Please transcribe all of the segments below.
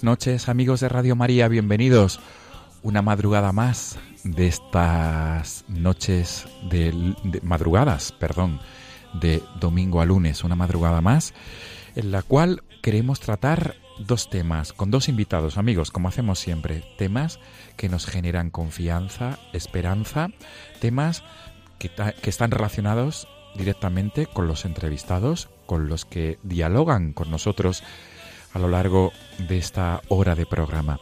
Buenas noches amigos de Radio María, bienvenidos una madrugada más de estas noches de, de madrugadas, perdón, de domingo a lunes, una madrugada más en la cual queremos tratar dos temas con dos invitados, amigos, como hacemos siempre, temas que nos generan confianza, esperanza, temas que, que están relacionados directamente con los entrevistados, con los que dialogan con nosotros a lo largo de esta hora de programa.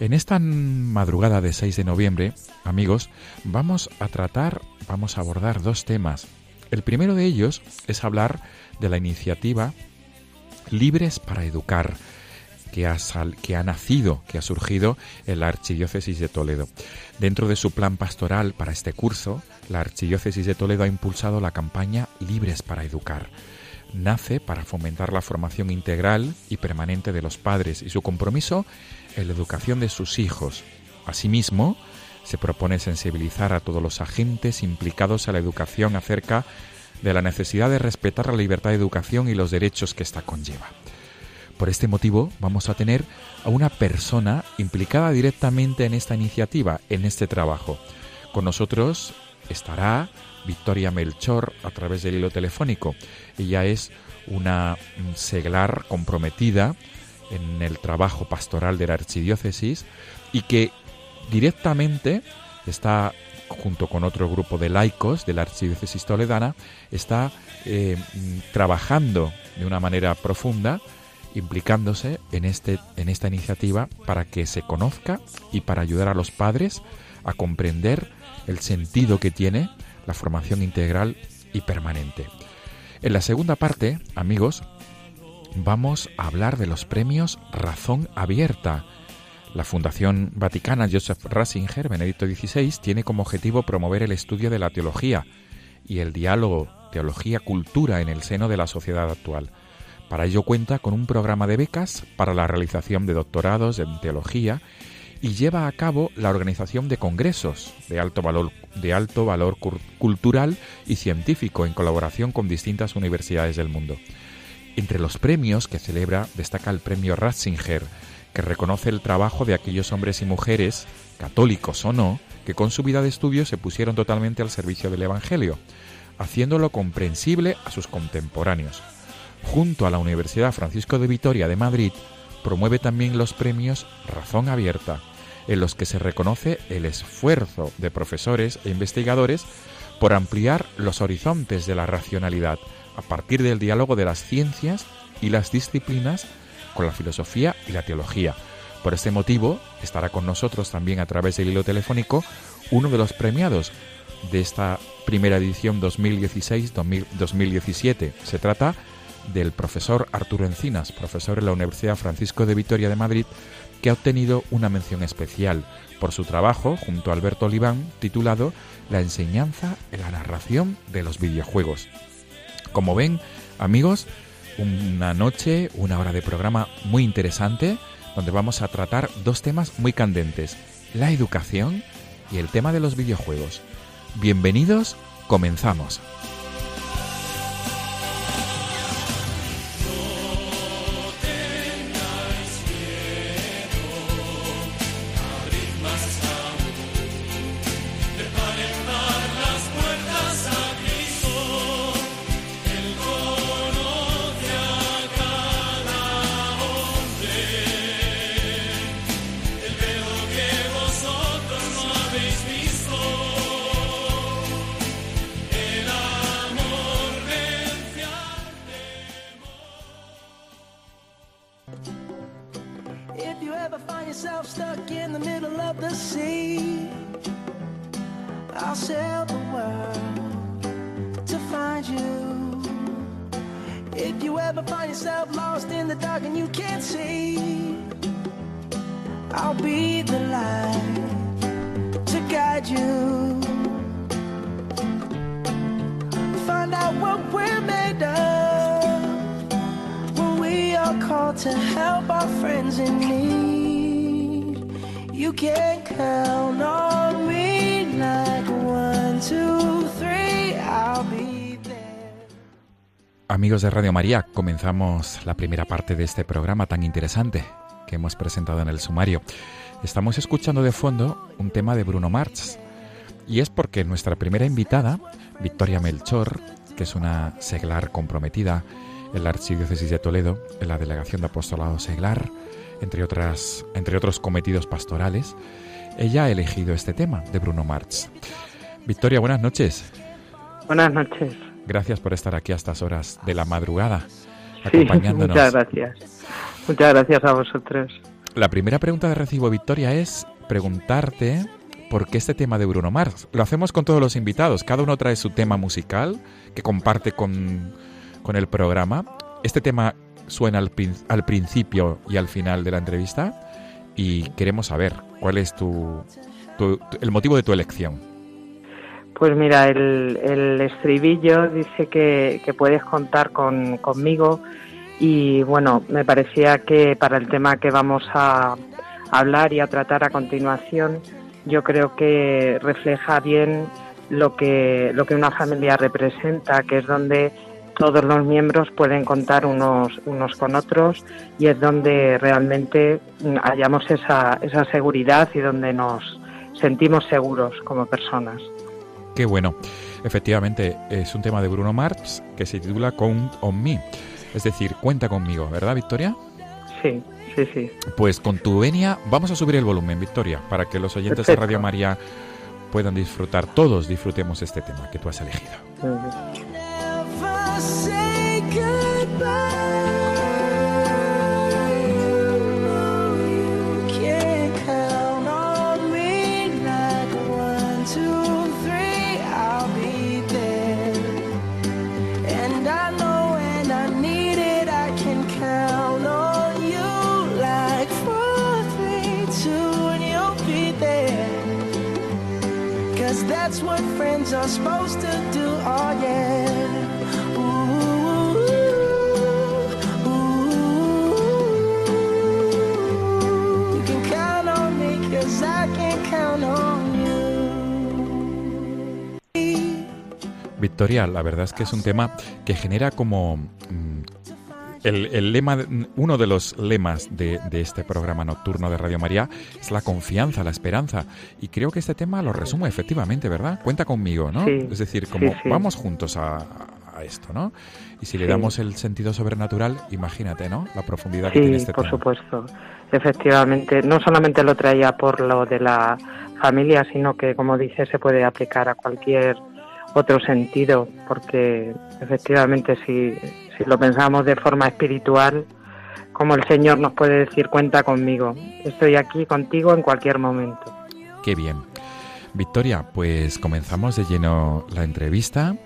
En esta madrugada de 6 de noviembre, amigos, vamos a tratar, vamos a abordar dos temas. El primero de ellos es hablar de la iniciativa Libres para Educar, que ha, sal- que ha nacido, que ha surgido en la Archidiócesis de Toledo. Dentro de su plan pastoral para este curso, la Archidiócesis de Toledo ha impulsado la campaña Libres para Educar. Nace para fomentar la formación integral y permanente de los padres y su compromiso en la educación de sus hijos. Asimismo, se propone sensibilizar a todos los agentes implicados a la educación acerca de la necesidad de respetar la libertad de educación y los derechos que ésta conlleva. Por este motivo vamos a tener a una persona implicada directamente en esta iniciativa, en este trabajo. Con nosotros estará Victoria Melchor a través del hilo telefónico. Ella es una mm, seglar comprometida en el trabajo pastoral de la archidiócesis y que directamente está junto con otro grupo de laicos de la archidiócesis toledana está eh, mm, trabajando de una manera profunda implicándose en este en esta iniciativa para que se conozca y para ayudar a los padres a comprender el sentido que tiene la formación integral y permanente. En la segunda parte, amigos, vamos a hablar de los premios Razón Abierta. La Fundación Vaticana Joseph Ratzinger, Benedicto XVI, tiene como objetivo promover el estudio de la teología y el diálogo teología-cultura en el seno de la sociedad actual. Para ello cuenta con un programa de becas para la realización de doctorados en teología y lleva a cabo la organización de congresos de alto valor, de alto valor cultural y científico en colaboración con distintas universidades del mundo. Entre los premios que celebra destaca el premio Ratzinger, que reconoce el trabajo de aquellos hombres y mujeres, católicos o no, que con su vida de estudio se pusieron totalmente al servicio del Evangelio, haciéndolo comprensible a sus contemporáneos. Junto a la Universidad Francisco de Vitoria de Madrid, promueve también los premios Razón Abierta, en los que se reconoce el esfuerzo de profesores e investigadores por ampliar los horizontes de la racionalidad a partir del diálogo de las ciencias y las disciplinas con la filosofía y la teología. Por este motivo, estará con nosotros también a través del hilo telefónico uno de los premiados de esta primera edición 2016-2017. Se trata del profesor Arturo Encinas, profesor en la Universidad Francisco de Vitoria de Madrid, que ha obtenido una mención especial por su trabajo junto a Alberto Oliván titulado La enseñanza en la narración de los videojuegos. Como ven, amigos, una noche, una hora de programa muy interesante donde vamos a tratar dos temas muy candentes, la educación y el tema de los videojuegos. Bienvenidos, comenzamos. Amigos de Radio María, comenzamos la primera parte de este programa tan interesante que hemos presentado en el sumario. Estamos escuchando de fondo un tema de Bruno Mars y es porque nuestra primera invitada, Victoria Melchor, que es una seglar comprometida en la Archidiócesis de Toledo, en la Delegación de Apostolado Seglar, entre, otras, entre otros cometidos pastorales, ella ha elegido este tema de Bruno Mars. Victoria, buenas noches. Buenas noches. Gracias por estar aquí a estas horas de la madrugada, Sí, acompañándonos. muchas gracias. Muchas gracias a vosotros. La primera pregunta de recibo, Victoria, es preguntarte por qué este tema de Bruno Mars. Lo hacemos con todos los invitados. Cada uno trae su tema musical que comparte con, con el programa. Este tema suena al, al principio y al final de la entrevista y queremos saber cuál es tu, tu- tu- el motivo de tu elección. Pues mira, el, estribillo dice que, puedes contar con, conmigo y bueno, me parecía que para el tema que vamos a hablar y a tratar a continuación, yo creo que refleja bien lo que, lo que una familia representa, que es donde todos los miembros pueden contar unos, unos con otros y es donde realmente hallamos esa, esa seguridad y donde nos sentimos seguros como personas. Qué bueno. Efectivamente, es un tema de Bruno Mars que se titula Count on Me. Es decir, cuenta conmigo, ¿verdad, Victoria? Sí, sí, sí. Pues con tu venia vamos a subir el volumen, Victoria, para que los oyentes de. Radio María puedan disfrutar, todos disfrutemos este tema que tú has elegido. That's what friends are supposed to do, oh yeah. Victoria, la verdad es que es un tema que genera como mm, el, el lema, uno de los lemas de, de este programa nocturno de Radio María es la confianza, la esperanza. Y creo que este tema lo resume efectivamente, ¿verdad? Cuenta conmigo, ¿no? Sí, es decir, sí, como sí. vamos juntos a, a esto, ¿no? Y si le Sí. damos el sentido sobrenatural, imagínate, ¿no? La profundidad que tiene Sí, este por tema. supuesto. Efectivamente, no solamente lo traía por lo de la familia, sino que, como dice, se puede aplicar a cualquier otro sentido, porque efectivamente si, si lo pensamos de forma espiritual, como el Señor nos puede decir, cuenta conmigo, estoy aquí contigo en cualquier momento. Qué bien. Victoria, pues comenzamos de lleno la entrevista.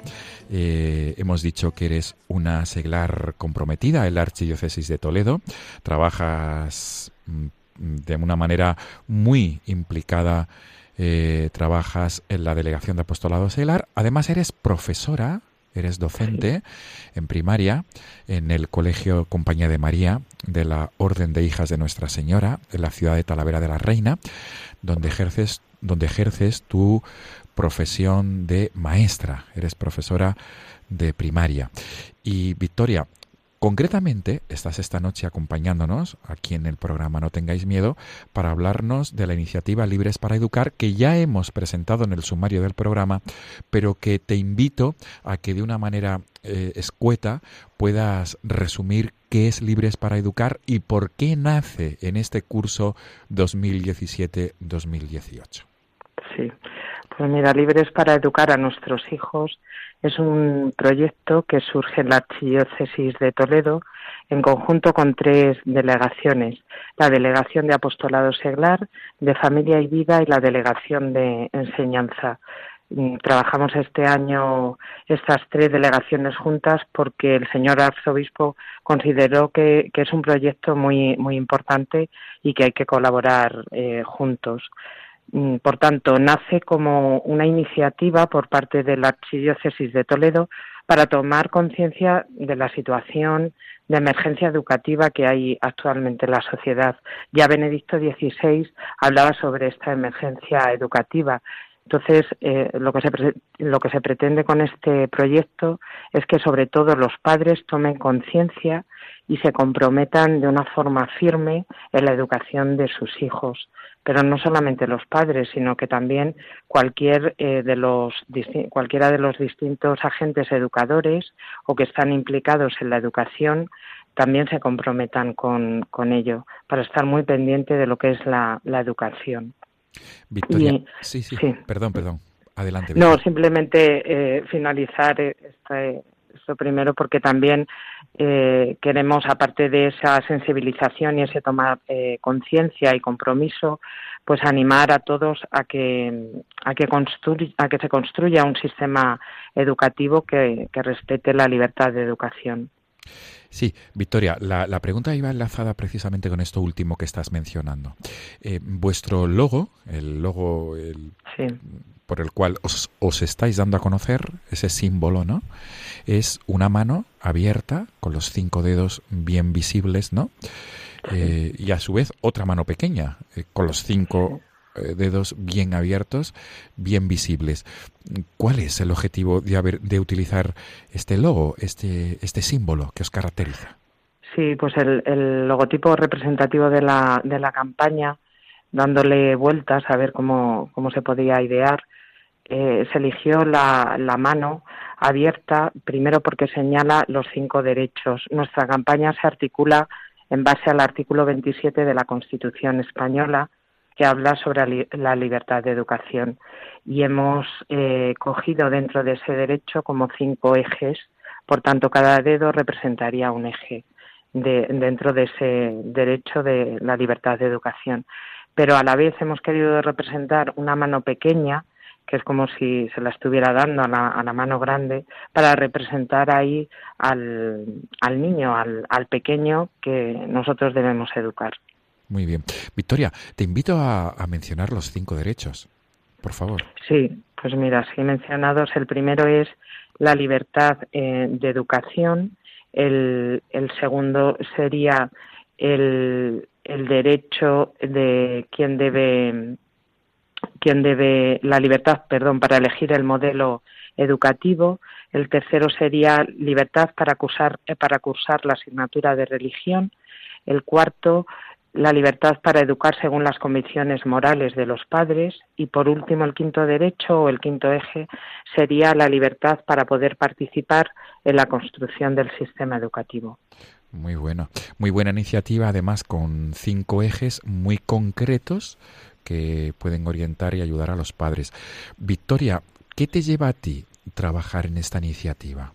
Eh, hemos dicho que eres una seglar comprometida en la Archidiócesis de Toledo. Trabajas mm, de una manera muy implicada, eh, trabajas en la Delegación de Apostolado Seglar. Además, eres profesora eres docente en primaria en el Colegio Compañía de María de la Orden de Hijas de Nuestra Señora en la ciudad de Talavera de la Reina, donde ejerces, donde ejerces tu profesión de maestra, eres profesora de primaria. Y Victoria, Concretamente, estás esta noche acompañándonos aquí en el programa No tengáis miedo para hablarnos de la iniciativa Libres para Educar que ya hemos presentado en el sumario del programa, pero que te invito a que de una manera eh, escueta puedas resumir qué es Libres para Educar y por qué nace en este curso 2017-2018. Sí, mira, Libres para Educar a nuestros hijos es un proyecto que surge en la Archidiócesis de Toledo en conjunto con tres delegaciones, la Delegación de Apostolado Seglar, de Familia y Vida y la Delegación de Enseñanza. Mm, trabajamos este año estas tres delegaciones juntas porque el señor arzobispo consideró que, es un proyecto muy, muy importante y que hay que colaborar eh, juntos. Mm, por tanto, nace como una iniciativa por parte de la Archidiócesis de Toledo para tomar conciencia de la situación de emergencia educativa que hay actualmente en la sociedad. Ya Benedicto XVI hablaba sobre esta emergencia educativa. Entonces, eh, lo, que se, lo que se pretende con este proyecto es que sobre todo los padres tomen conciencia y se comprometan de una forma firme en la educación de sus hijos pero no solamente los padres, sino que también cualquier eh, de los cualquiera de los distintos agentes educadores o que están implicados en la educación también se comprometan con, con ello para estar muy pendiente de lo que es la, la educación. Victoria, sí, sí, perdón, perdón. Adelante. No, simplemente eh, finalizar este, esto primero porque también eh, queremos, aparte de esa sensibilización y ese tomar eh, conciencia y compromiso, pues animar a todos a que, a que, a que se construya un sistema educativo que, respete la libertad de educación. Sí, Victoria, la, la, pregunta iba enlazada precisamente con esto último que estás mencionando. Eh, vuestro logo, el logo el, por el cual os, os, estáis dando a conocer, ese símbolo, ¿no? Es una mano abierta, con los cinco dedos bien visibles, ¿no? Eh, y a su vez otra mano pequeña, eh, con los cinco dedos bien abiertos, bien visibles. ¿Cuál es el objetivo de, haber, de utilizar este logo, este, este símbolo que os caracteriza? Sí, pues el, logotipo representativo de la, de la campaña, dándole vueltas a ver cómo, cómo se podía idear, se eligió la, la mano abierta, primero porque señala los cinco derechos. Nuestra campaña se articula en base al artículo 27 de la Constitución española, que habla sobre la libertad de educación. Y hemos eh, cogido dentro de ese derecho como cinco ejes, por tanto, cada dedo representaría un eje dentro de ese derecho de la libertad de educación. Pero a la vez hemos querido representar una mano pequeña, que es como si se la estuviera dando a la, mano grande, para representar ahí al, al niño, al, pequeño que nosotros debemos educar. Muy bien. Victoria, te invito a, mencionar los cinco derechos, por favor. Sí, pues mira, sí mencionados. El primero es la libertad eh, de educación, el, segundo sería el, el derecho de quien debe quien debe la libertad, perdón, para elegir el modelo educativo. El tercero sería libertad para cursar, eh, para cursar la asignatura de religión. El cuarto, la libertad para educar según las convicciones morales de los padres. Y por último, el quinto derecho o el quinto eje sería la libertad para poder participar en la construcción del sistema educativo. Muy bueno, muy buena iniciativa, además con cinco ejes muy concretos que pueden orientar y ayudar a los padres. Victoria, ¿qué te lleva a ti trabajar en esta iniciativa?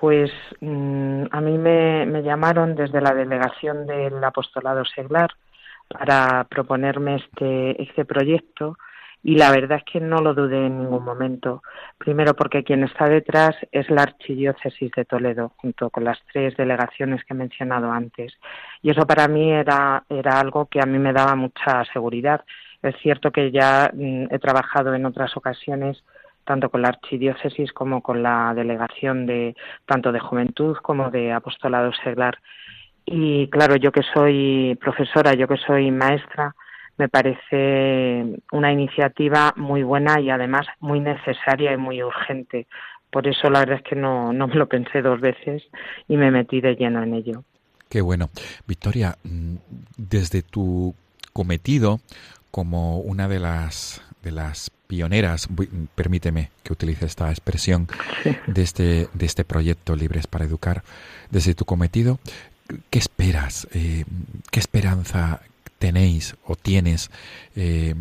Pues mm, a mí me, llamaron desde la delegación del apostolado seglar para proponerme este, este proyecto y la verdad es que no lo dudé en ningún momento. Primero porque quien está detrás es la Archidiócesis de Toledo, junto con las tres delegaciones que he mencionado antes. Y eso para mí era, era algo que a mí me daba mucha seguridad. Es cierto que ya mm, he trabajado en otras ocasiones tanto con la archidiócesis como con la delegación de tanto de juventud como de apostolado seglar. Y claro, yo que soy profesora, yo que soy maestra, me parece una iniciativa muy buena y además muy necesaria y muy urgente. Por eso la verdad es que no, no me lo pensé dos veces y me metí de lleno en ello. Qué bueno. Victoria, mm, desde tu cometido como una de las de las pioneras, permíteme que utilice esta expresión, de este, de este proyecto Libres para Educar, desde tu cometido, ¿qué esperas? Eh, ¿Qué esperanza tenéis o tienes eh,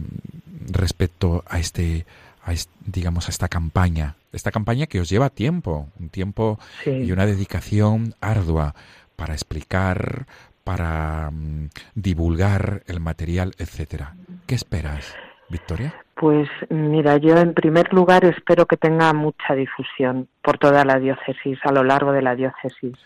respecto a este, a digamos, a esta campaña? Esta campaña que os lleva tiempo, un tiempo y una dedicación ardua para explicar, para mm, divulgar el material, etcétera. ¿Qué esperas, Victoria? Pues mira, yo en primer lugar espero que tenga mucha difusión por toda la diócesis, a lo largo de la diócesis.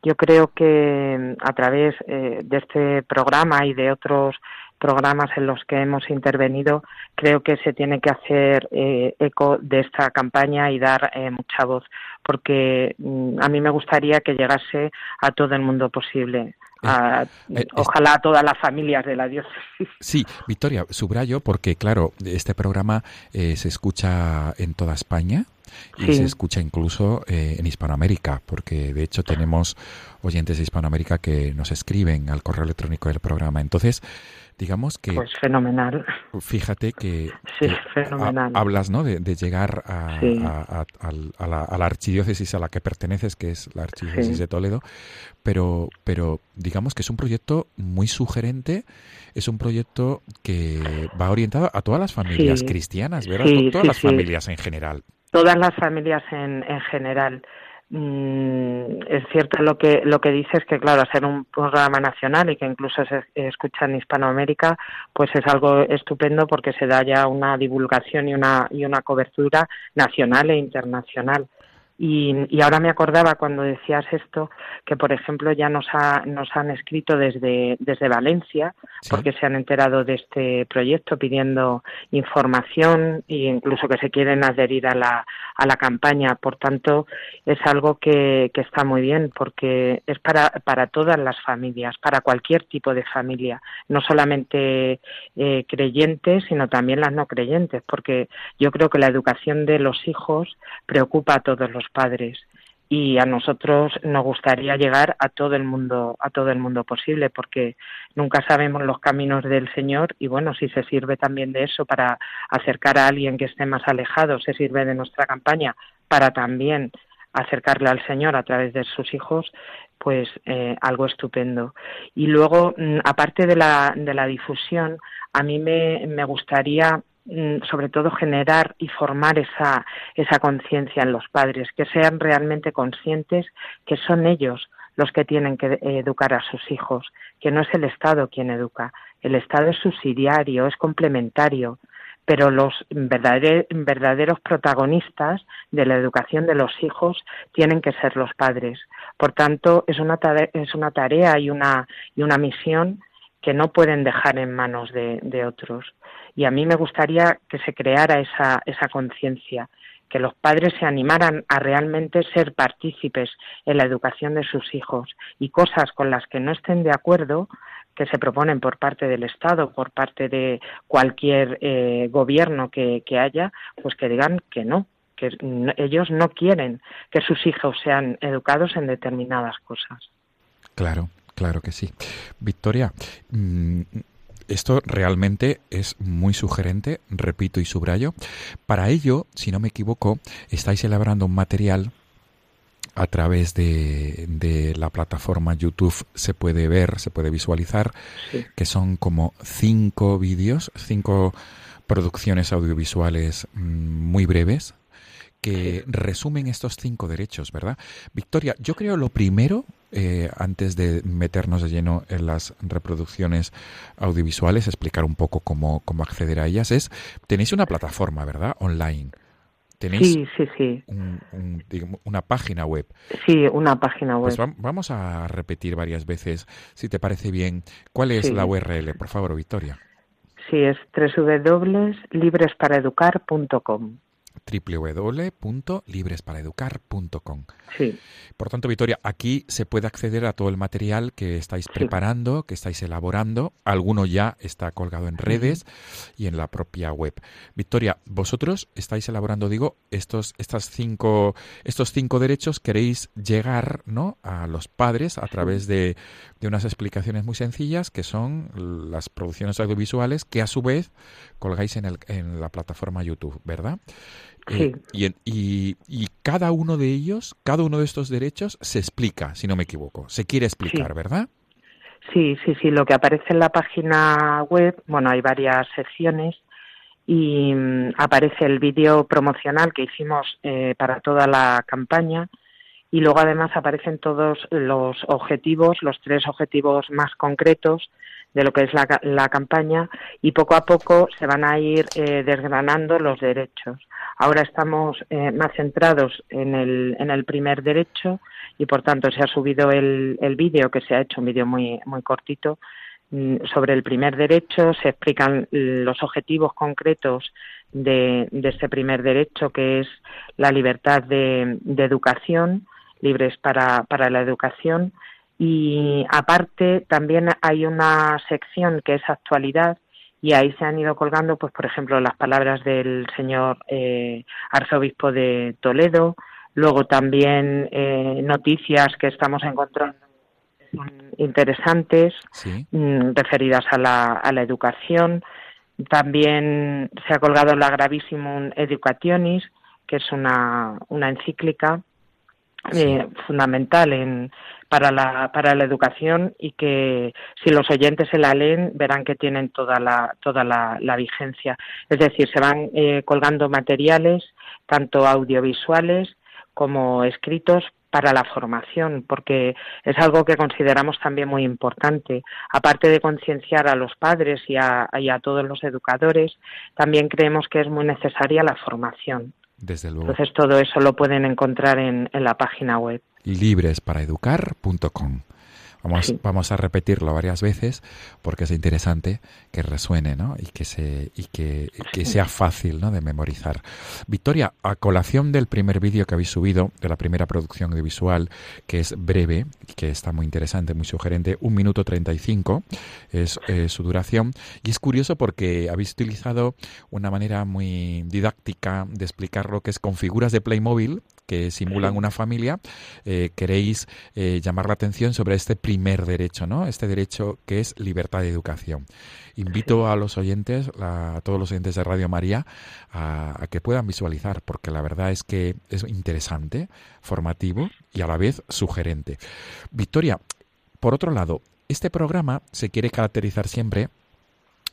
Yo creo que mm, a través eh, de este programa y de otros programas en los que hemos intervenido, creo que se tiene que hacer eh, eco de esta campaña y dar eh, mucha voz, porque mm, a mí me gustaría que llegase a todo el mundo posible. Ojalá a todas las familias de la diócesis. Sí, Victoria, subrayo porque, claro, este programa se escucha en toda España, y se escucha incluso eh, en Hispanoamérica, porque de hecho tenemos oyentes de Hispanoamérica que nos escriben al correo electrónico del programa. Entonces, digamos que... Pues fenomenal. Fíjate que, sí, fenomenal. hablas ¿no? de, llegar a, la, archidiócesis a la que perteneces, que es la archidiócesis de Toledo, pero, pero digamos que es un proyecto muy sugerente, es un proyecto que va orientado a todas las familias cristianas, ¿verdad? todas las familias en general todas las familias en, en general. Mm, es cierto lo que lo que dices que claro hacer un programa nacional y que incluso se escucha en Hispanoamérica pues es algo estupendo porque se da ya una divulgación y una y una cobertura nacional e internacional y, y, ahora me acordaba cuando decías esto que, por ejemplo, ya nos, ha, nos han escrito desde, desde Valencia porque se han enterado de este proyecto pidiendo información e incluso que se quieren adherir a la, a la campaña. Por tanto, es algo que, que está muy bien porque es para, para todas las familias, para cualquier tipo de familia, no solamente eh, creyentes, sino también las no creyentes, porque yo creo que la educación de los hijos preocupa a todos los padres. Y a nosotros nos gustaría llegar a todo el mundo a todo el mundo posible porque nunca sabemos los caminos del Señor y bueno si se sirve también de eso para acercar a alguien que esté más alejado se sirve de nuestra campaña para también acercarle al Señor a través de sus hijos pues eh, algo estupendo. Y luego mm, aparte de la de la difusión a mí me, me gustaría sobre todo generar y formar esa, esa conciencia en los padres, que sean realmente conscientes que son ellos los que tienen que educar a sus hijos, que no es el Estado quien educa. El Estado es subsidiario, es complementario, pero los verdaderos protagonistas de la educación de los hijos tienen que ser los padres. Por tanto, es una tarea, es una tarea y, una, y una misión que no pueden dejar en manos de otros y a mí me gustaría que se creara esa, esa conciencia, que los padres se animaran a realmente ser partícipes en la educación de sus hijos y cosas con las que no estén de acuerdo que se proponen por parte del Estado, por parte de cualquier eh, gobierno que, que haya, pues que digan que no, que ellos no quieren que sus hijos sean educados en determinadas cosas. Claro, claro que sí. Victoria, mm, esto realmente es muy sugerente, repito y subrayo. Para ello, si no me equivoco, estáis elaborando un material a través de, la plataforma YouTube se puede ver, se puede visualizar, que son como cinco vídeos, cinco producciones audiovisuales mm, muy breves que resumen estos cinco derechos, ¿verdad? Victoria, yo creo lo primero eh, antes de meternos de lleno en las reproducciones audiovisuales, explicar un poco cómo, cómo acceder a ellas, es, tenéis una plataforma, ¿verdad? Online. Tenéis sí, sí, sí. una página web. Sí, una página pues web. Pues vamos a repetir varias veces, si te parece bien, cuál es la URL, por favor, Victoria. Sí, es www.libresparaeducar.com www.libresparaeducar.com. Sí, Por tanto, Victoria, aquí se puede acceder a todo el material que estáis preparando, que estáis elaborando. Alguno ya está colgado en redes y en la propia web. Victoria, vosotros estáis elaborando, digo, estos, estas cinco, estos cinco derechos queréis llegar, ¿no? A los padres a través de, de unas explicaciones muy sencillas que son las producciones audiovisuales que a su vez colgáis en, el, en la plataforma YouTube, ¿verdad? Eh, y, en- y- y cada uno de ellos, cada uno de estos derechos se explica, si no me equivoco. Se quiere explicar, Sí. ¿verdad? Sí, sí, sí, lo que aparece en la página web, bueno, hay varias secciones y mm, aparece el vídeo promocional que hicimos eh, para toda la campaña y luego además aparecen todos los objetivos, los tres objetivos más concretos de lo que es la, la campaña y poco a poco se van a ir eh, desgranando los derechos. Ahora estamos eh, más centrados en el, en el primer derecho y por tanto se ha subido el, el vídeo que se ha hecho, un vídeo muy, muy cortito, mm, sobre el primer derecho, se explican los objetivos concretos de, de este primer derecho, que es la libertad de, de educación, libres para, para la educación, y aparte también hay una sección que es actualidad, y ahí se han ido colgando, pues por ejemplo, las palabras del señor eh, arzobispo de Toledo, luego también eh, noticias que estamos encontrando interesantes Sí. mm, referidas a la, a la educación. También se ha colgado la Gravissimum Educationis, que es una, una encíclica eh, fundamental en, para, la, para la educación y que si los oyentes se la leen verán que tienen toda la, toda la, vigencia. Es decir, se van eh, colgando materiales, tanto audiovisuales como escritos, para la formación, porque es algo que consideramos también muy importante. Aparte de concienciar a los padres y a, y a todos los educadores, también creemos que es muy necesaria la formación. Desde luego. Entonces todo eso lo pueden encontrar en, en la página web. Libresparaeducar.com. Vamos, Sí. vamos a repetirlo varias veces porque es interesante que resuene ¿no? y, que, se, y que, que sea fácil ¿no? de memorizar. Victoria, a colación del primer vídeo que habéis subido, de la primera producción audiovisual, que es breve, que está muy interesante, muy sugerente, un minuto 35 es eh, su duración. Y es curioso porque habéis utilizado una manera muy didáctica de explicar lo que es con figuras de Playmobil que simulan una familia, eh, queréis eh, llamar la atención sobre este primer derecho, ¿no? Este derecho que es libertad de educación. Invito a los oyentes, a todos los oyentes de Radio María, a, a que puedan visualizar, porque la verdad es que es interesante, formativo y a la vez sugerente. Victoria, por otro lado, este programa se quiere caracterizar siempre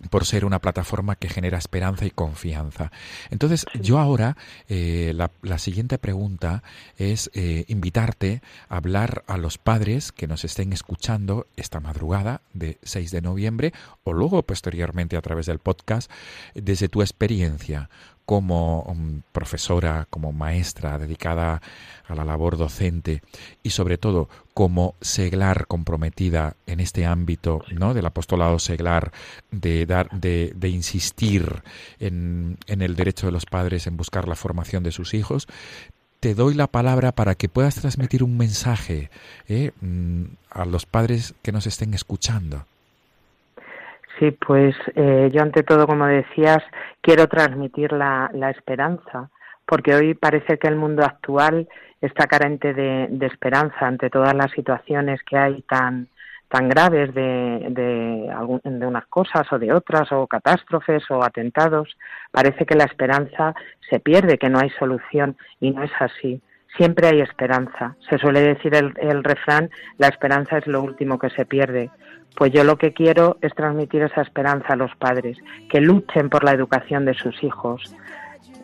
por ser una plataforma que genera esperanza y confianza. Entonces, yo ahora, eh, la, la siguiente pregunta es eh, invitarte a hablar a los padres que nos estén escuchando esta madrugada de 6 de noviembre o luego posteriormente a través del podcast, desde tu experiencia como um, profesora, como maestra dedicada a la labor docente y sobre todo como seglar comprometida en este ámbito ¿no? del apostolado seglar de dar de, insistir en, en el derecho de los padres en buscar la formación de sus hijos te doy la palabra para que puedas transmitir un mensaje ¿eh? mm, a los padres que nos estén escuchando. Sí, pues eh, yo ante todo, como decías, quiero transmitir la, la esperanza, porque hoy parece que el mundo actual está carente de, esperanza ante todas las situaciones que hay tan graves de, de unas cosas o de otras, o catástrofes o atentados, parece que la esperanza se pierde, que no hay solución, y no es así. Siempre hay esperanza. Se suele decir el, el refrán, la esperanza es lo último que se pierde. Pues yo lo que quiero es transmitir esa esperanza a los padres, que luchen por la educación de sus hijos.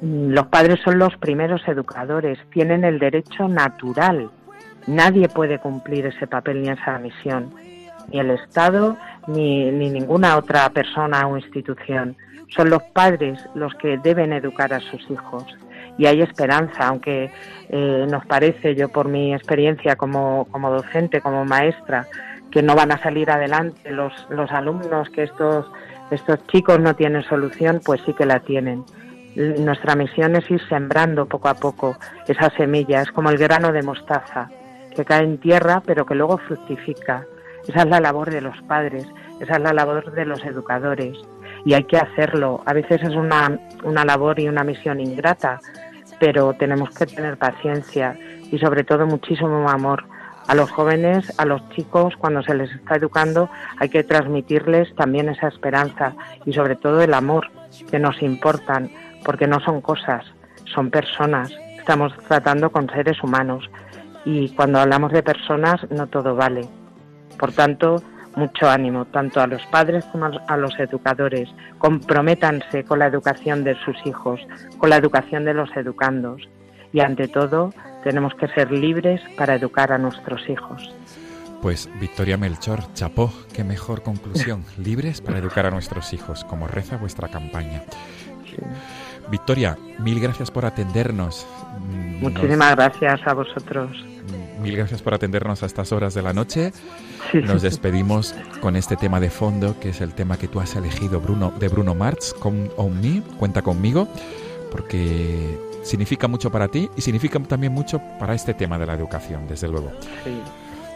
Mm, Los padres son los primeros educadores, tienen el derecho natural. Nadie puede cumplir ese papel ni esa misión, ni el Estado ni, ni ninguna otra persona o institución. Son los padres los que deben educar a sus hijos. Y hay esperanza, aunque eh, nos parece, yo por mi experiencia como, como docente, como maestra, que no van a salir adelante los, los alumnos, que estos, estos chicos no tienen solución, pues sí que la tienen. Nuestra misión es ir sembrando poco a poco esa semilla, es como el grano de mostaza, que cae en tierra pero que luego fructifica. Esa es la labor de los padres, esa es la labor de los educadores y hay que hacerlo. A veces es una, una labor y una misión ingrata, pero tenemos que tener paciencia y sobre todo muchísimo amor. A los jóvenes, a los chicos, cuando se les está educando, hay que transmitirles también esa esperanza y sobre todo el amor que nos importan, porque no son cosas, son personas. Estamos tratando con seres humanos y cuando hablamos de personas no todo vale. Por tanto, mucho ánimo tanto a los padres como a los educadores. Comprométanse con la educación de sus hijos, con la educación de los educandos. Y ante todo, tenemos que ser libres para educar a nuestros hijos. Pues Victoria Melchor, chapó, qué mejor conclusión. Libres para educar a nuestros hijos, como reza vuestra campaña. Victoria, mil gracias por atendernos. Mm, Muchísimas gracias a vosotros. Mil gracias por atendernos a estas horas de la noche. Nos despedimos con este tema de fondo, que es el tema que tú has elegido, Bruno, de Bruno Marx, con On Me, cuenta conmigo, porque significa mucho para ti y significa también mucho para este tema de la educación, desde luego. Sí.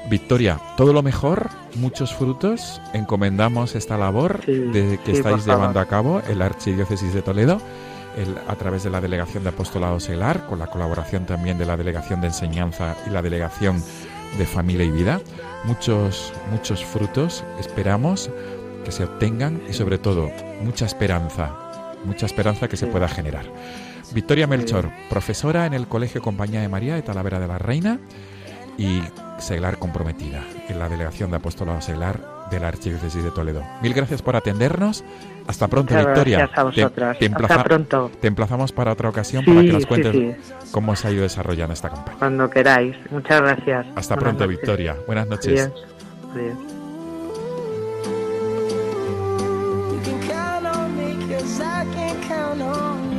Victoria, todo lo mejor, muchos frutos. Encomendamos esta labor Sí, de que sí, estáis llevando a cabo en la Archidiócesis de Toledo, el- a través de la Delegación de Apostolado Selar, con la colaboración también de la Delegación de Enseñanza y la Delegación de Familia y Vida. Muchos, muchos frutos esperamos que se obtengan y sobre todo mucha esperanza, mucha esperanza que se pueda generar. Victoria Melchor, profesora en el Colegio Compañía de María de Talavera de la Reina y seglar comprometida en la Delegación de Apostolado Seglar de la Archidiócesis de Toledo. Mil gracias por atendernos. Hasta pronto, Muchas Victoria. gracias a Te- vosotras. Te, Hasta emplaza- pronto. te emplazamos para otra ocasión Sí, para que nos sí, cuentes sí. cómo se ha ido desarrollando esta campaña. Cuando queráis. Muchas gracias. Hasta Buenas pronto, noches. Victoria. Buenas noches. Adiós. Adiós. You can count on me 'cause I can count on you.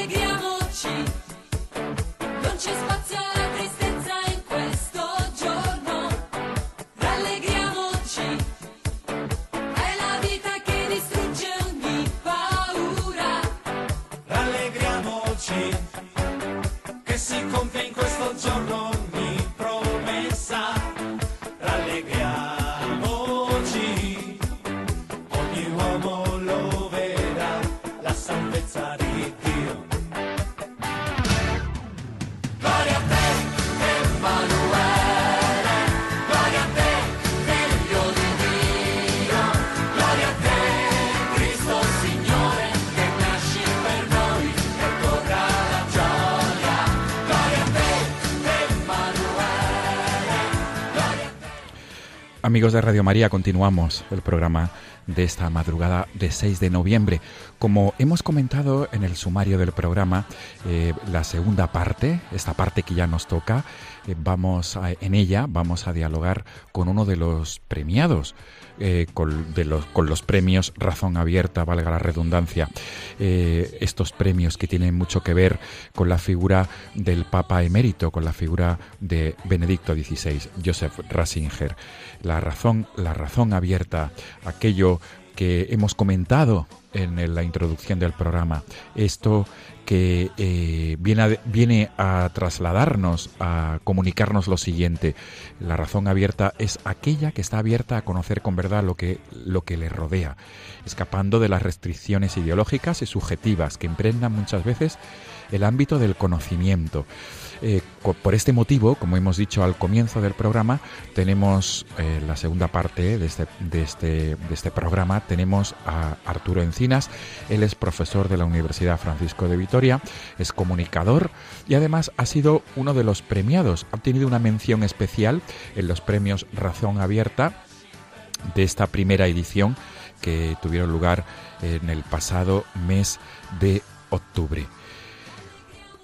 Amigos de Radio María, continuamos el programa de esta madrugada de 6 de noviembre. Como hemos comentado en el sumario del programa, eh, la segunda parte, esta parte que ya nos toca, eh, vamos a- en ella vamos a dialogar con uno de los premiados, eh, con, de los, con los premios Razón Abierta, valga la redundancia. Estos premios que tienen mucho que ver con la figura del Papa emérito, con la figura de Benedicto XVI, Joseph Ratzinger. La razón, la razón abierta, aquello que hemos comentado en la introducción del programa, esto que eh, viene, a, viene a trasladarnos, a comunicarnos lo siguiente. La razón abierta es aquella que está abierta a conocer con verdad lo que, lo que le rodea, escapando de las restricciones ideológicas y subjetivas que impregnan muchas veces el ámbito del conocimiento. Eh, por este motivo, como hemos dicho al comienzo del programa, tenemos eh, la segunda parte de este, este, de este programa. Tenemos a Arturo Encinas. Él es profesor de la Universidad Francisco de Vitoria, es comunicador y además ha sido uno de los premiados. Ha obtenido una mención especial en los premios Razón Abierta de esta primera edición que tuvieron lugar en el pasado mes de octubre.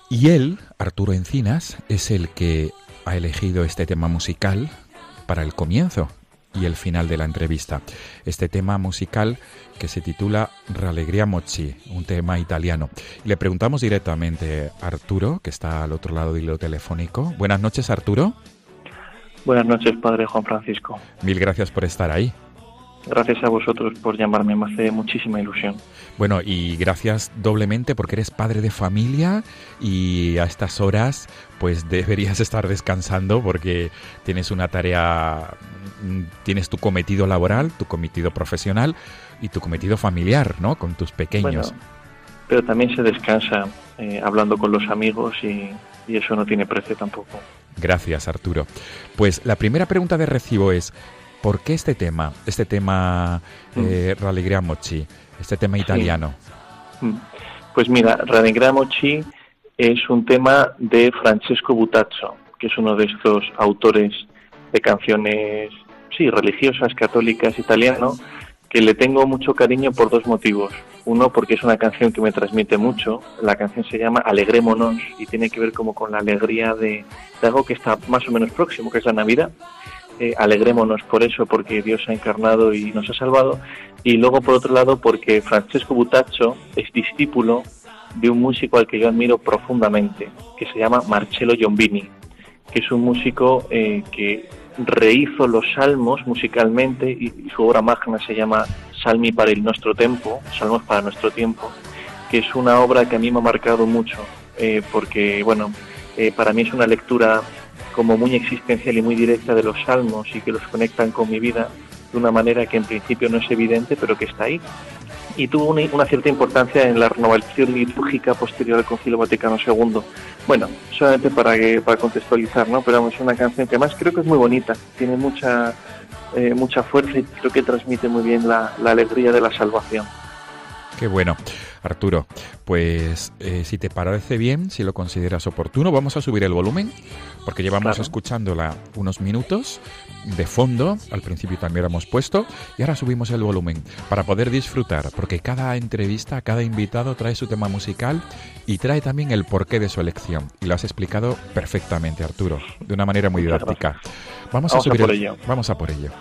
Y él, Arturo Encinas, es el que ha elegido este tema musical para el comienzo. y el final de la entrevista. Este tema musical que se titula Rallegriamoci, un tema italiano. Le preguntamos directamente a Arturo, que está al otro lado del hilo telefónico. Buenas noches, Arturo. Buenas noches, Padre Juan Francisco. Mil gracias por estar ahí. Gracias a vosotros por llamarme, me hace muchísima ilusión. Bueno, y gracias doblemente porque eres padre de familia y a estas horas pues deberías estar descansando porque tienes una tarea, mm, tienes tu cometido laboral, tu cometido profesional y tu cometido familiar, ¿no? Con tus pequeños. Bueno, pero también se descansa eh, hablando con los amigos y, y eso no tiene precio tampoco. Gracias, Arturo. Pues la primera pregunta de recibo es, ¿por qué este tema, este tema eh, Rallegriamoci, este tema italiano? Mm. Pues mira, Ranigramoci es un tema de Francesco Butazzo, que es uno de estos autores de canciones, sí, religiosas, católicas, italiano, que le tengo mucho cariño por dos motivos. Uno, porque es una canción que me transmite mucho. La canción se llama Alegrémonos y tiene que ver como con la alegría de, de algo que está más o menos próximo, que es la Navidad. Alegrémonos por eso, porque Dios ha encarnado y nos ha salvado. Y luego, por otro lado, porque Francesco Butaccio es discípulo de un músico al que yo admiro profundamente, que se llama Marcello Giombini, que es un músico eh, que rehizo los salmos musicalmente y, su obra magna se llama Salmi para el nuestro tempo, Salmos para nuestro tiempo, que es una obra que a mí me ha marcado mucho, eh, porque, bueno, eh, para mí es una lectura como muy existencial y muy directa de los salmos y que los conectan con mi vida de una manera que en principio no es evidente, pero que está ahí. Y tuvo una, cierta importancia en la renovación litúrgica posterior al Concilio Vaticano II. Bueno, solamente para, que, para contextualizar, ¿no? Pero es una canción que además creo que es muy bonita, tiene mucha, eh, mucha fuerza y creo que transmite muy bien la, la alegría de la salvación. Qué bueno. Arturo, pues eh, si te parece bien, si lo consideras oportuno, vamos a subir el volumen, porque llevamos Claro. escuchándola unos minutos de fondo, al principio también lo hemos puesto, y ahora subimos el volumen para poder disfrutar, porque cada entrevista, cada invitado trae su tema musical y trae también el porqué de su elección. Y lo has explicado perfectamente, Arturo, de una manera muy didáctica. Vamos, Vamos a a subir por el- ello. Vamos a por ello.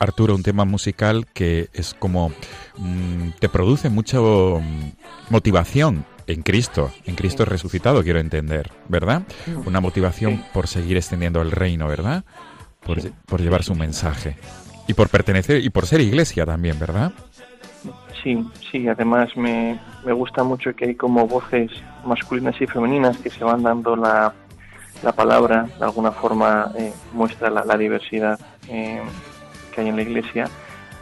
Arturo, un tema musical que es como mm, te produce mucha mm, motivación en Cristo, en Cristo resucitado, quiero entender, ¿verdad? Una motivación por seguir extendiendo el reino, ¿verdad? Por, por llevar su mensaje. Y por pertenecer, y por ser iglesia también, ¿verdad? Sí, sí, además me, me gusta mucho que hay como voces masculinas y femeninas que se van dando la, la palabra, de alguna forma eh, muestra la, la diversidad eh, que hay en la iglesia,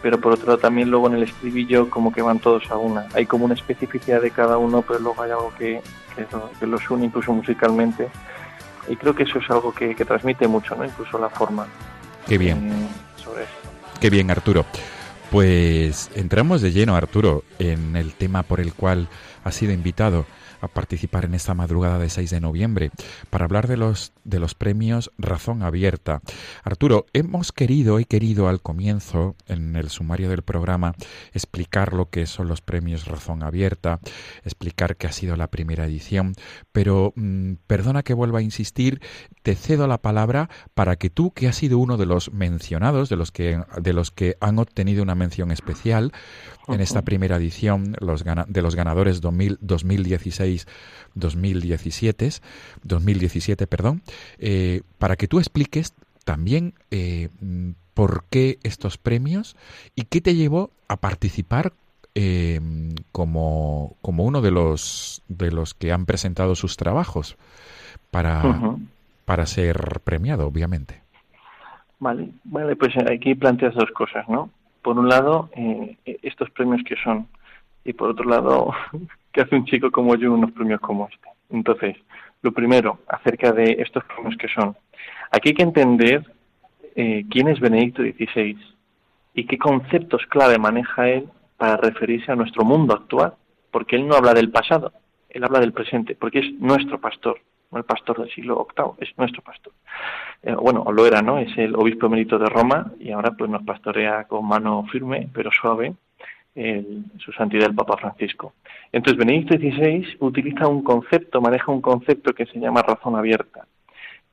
pero por otro lado también luego en el estribillo como que van todos a una. Hay como una especificidad de cada uno, pero luego hay algo que, que, lo- que los une incluso musicalmente. Y creo que eso es algo que, que transmite mucho, ¿no? Incluso la forma Qué bien. eh, sobre esto. Qué bien, Arturo. Pues entramos de lleno, Arturo, en el tema por el cual has sido invitado a participar en esta madrugada de 6 de noviembre para hablar de los de los premios Razón Abierta. Arturo, hemos querido y querido al comienzo en el sumario del programa explicar lo que son los premios Razón Abierta, explicar que ha sido la primera edición, pero mm, perdona que vuelva a insistir, te cedo la palabra para que tú, que has sido uno de los mencionados, de los que, de los que han obtenido una mención especial en esta primera edición los gana- de los ganadores 2000 2016-2017, 2017, perdón, eh, para que tú expliques también eh, por qué estos premios y qué te llevó a participar eh, como, como uno de los, de los que han presentado sus trabajos para, para ser premiado, obviamente. Vale, vale, pues aquí planteas dos cosas, ¿no? Por un lado, eh, estos premios que son, y por otro lado, ¿qué hace un chico como yo unos premios como este? Entonces, lo primero, acerca de estos premios que son. Aquí hay que entender eh, quién es Benedicto XVI y qué conceptos clave maneja él para referirse a nuestro mundo actual, porque él no habla del pasado, él habla del presente, porque es nuestro pastor, el pastor del siglo VIII, es nuestro pastor. Eh, bueno, lo era, ¿no? Es el obispo emérito de Roma y ahora pues nos pastorea con mano firme, pero suave, su santidad el Papa Francisco. Entonces, Benedicto XVI utiliza un concepto, maneja un concepto que se llama razón abierta,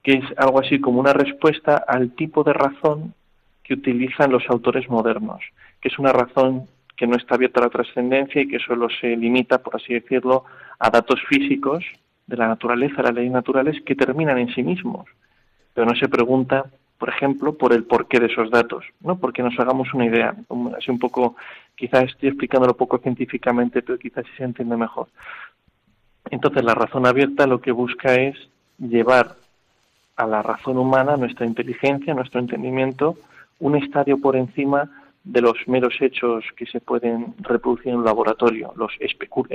que es algo así como una respuesta al tipo de razón que utilizan los autores modernos, que es una razón que no está abierta a la trascendencia y que solo se limita, por así decirlo, a datos físicos de la naturaleza, las leyes naturales, que terminan en sí mismos. Pero no se pregunta, por ejemplo, por el porqué de esos datos, ¿no? Porque nos hagamos una idea, así un poco, quizás estoy explicándolo poco científicamente, pero quizás sí se entiende mejor. Entonces, la razón abierta lo que busca es llevar a la razón humana, nuestra inteligencia, nuestro entendimiento, un estadio por encima de los meros hechos que se pueden reproducir en un laboratorio, los,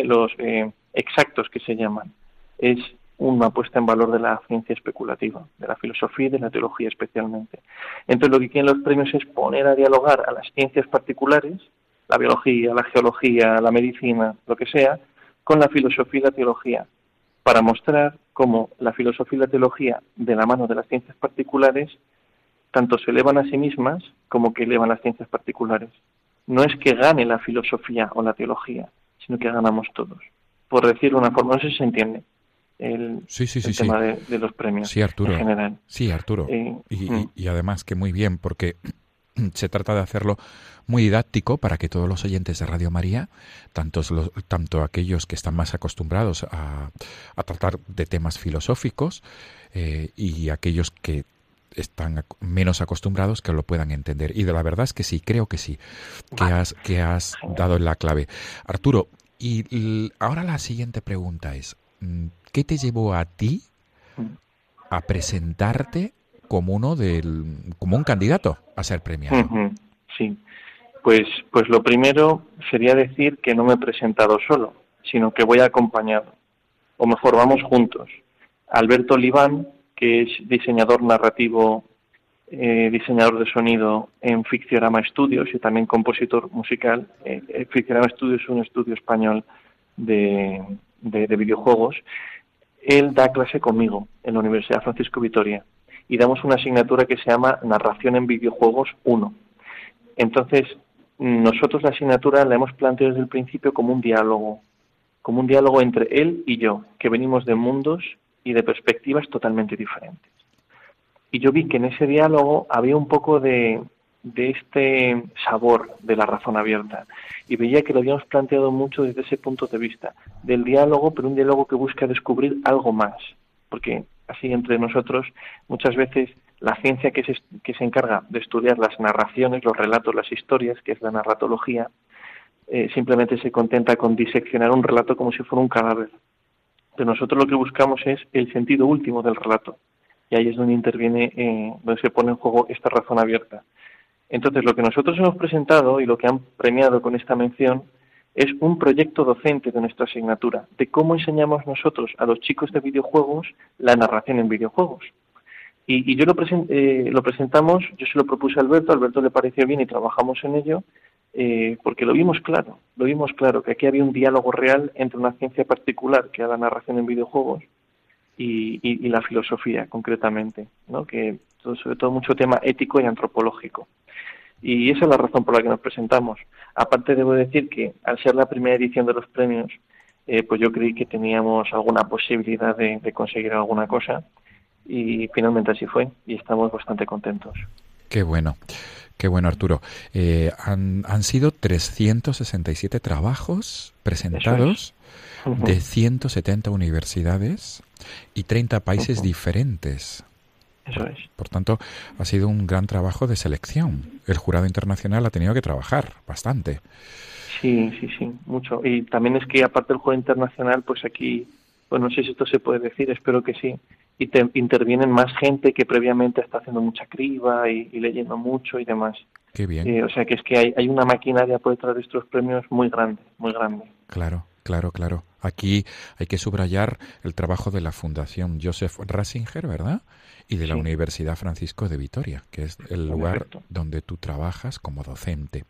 los eh, exactos que se llaman. Es una puesta en valor de la ciencia especulativa, de la filosofía y de la teología especialmente. Entonces lo que quieren los premios es poner a dialogar a las ciencias particulares, la biología, la geología, la medicina, lo que sea, con la filosofía y la teología, para mostrar cómo la filosofía y la teología, de la mano de las ciencias particulares, tanto se elevan a sí mismas como que elevan las ciencias particulares. No es que gane la filosofía o la teología, sino que ganamos todos. Por decirlo de una forma, no sé si se entiende el, Sí, sí, sí, el tema de, de los premios Sí, Arturo. en general. Sí, Arturo. Eh, Y, mm. y además que muy bien, porque se trata de hacerlo muy didáctico para que todos los oyentes de Radio María, tantos los- tanto aquellos que están más acostumbrados a, a tratar de temas filosóficos eh, y aquellos que están menos acostumbrados que lo puedan entender. Y de la verdad es que sí, creo que sí, que has, que has dado la clave. Arturo, y ahora la siguiente pregunta es, ¿qué te llevó a ti a presentarte como uno del, como un candidato a ser premiado? Sí, pues, pues lo primero sería decir que no me he presentado solo, sino que voy acompañado, o mejor, vamos juntos. Alberto Libán, que es diseñador narrativo, eh, diseñador de sonido en Ficciorama Studios y también compositor musical. Eh, eh, Ficciorama Studios es un estudio español de, de- de videojuegos. Él da clase conmigo en la Universidad Francisco Vitoria y damos una asignatura que se llama Narración en Videojuegos 1. Entonces, nosotros la asignatura la hemos planteado desde el principio como un diálogo, como un diálogo entre él y yo, que venimos de mundos y de perspectivas totalmente diferentes. Y yo vi que en ese diálogo había un poco de, de este sabor de la razón abierta. Y veía que lo habíamos planteado mucho desde ese punto de vista, del diálogo, pero un diálogo que busca descubrir algo más. Porque así entre nosotros, muchas veces la ciencia que se, que se encarga de estudiar las narraciones, los relatos, las historias, que es la narratología, eh, simplemente se contenta con diseccionar un relato como si fuera un cadáver. Pero nosotros lo que buscamos es el sentido último del relato. Y ahí es donde interviene, eh, donde se pone en juego esta razón abierta. Entonces, lo que nosotros hemos presentado y lo que han premiado con esta mención es un proyecto docente de nuestra asignatura, de cómo enseñamos nosotros a los chicos de videojuegos la narración en videojuegos. Y, yo lo, eh, lo presentamos, yo se lo propuse a Alberto, a Alberto le pareció bien y trabajamos en ello, eh, porque lo vimos claro, lo vimos claro, que aquí había un diálogo real entre una ciencia particular, que era la narración en videojuegos, y, y- y la filosofía concretamente, ¿no? que todo- sobre todo mucho tema ético y antropológico. Y esa es la razón por la que nos presentamos. Aparte debo decir que al ser la primera edición de los premios, eh, pues yo creí que teníamos alguna posibilidad de, de conseguir alguna cosa y finalmente así fue y estamos bastante contentos. Qué bueno, qué bueno Arturo. Eh, han, han sido 367 trabajos presentados Ujú. de 170 universidades y 30 países diferentes. Eso es. Por tanto, ha sido un gran trabajo de selección. El jurado internacional ha tenido que trabajar bastante. Sí, sí, sí, mucho. Y también es que aparte del juego internacional, pues aquí, bueno, no sé si esto se puede decir, espero que sí, y te intervienen más gente que previamente está haciendo mucha criba y, y leyendo mucho y demás. Qué bien. Eh, o sea que es que hay, hay una maquinaria por detrás de estos premios muy grande, muy grande. Claro, claro, claro. Aquí hay que subrayar el trabajo de la Fundación Joseph Ratzinger, ¿verdad? Y de la Sí. Universidad Francisco de Vitoria, que es el lugar donde tú trabajas como docente.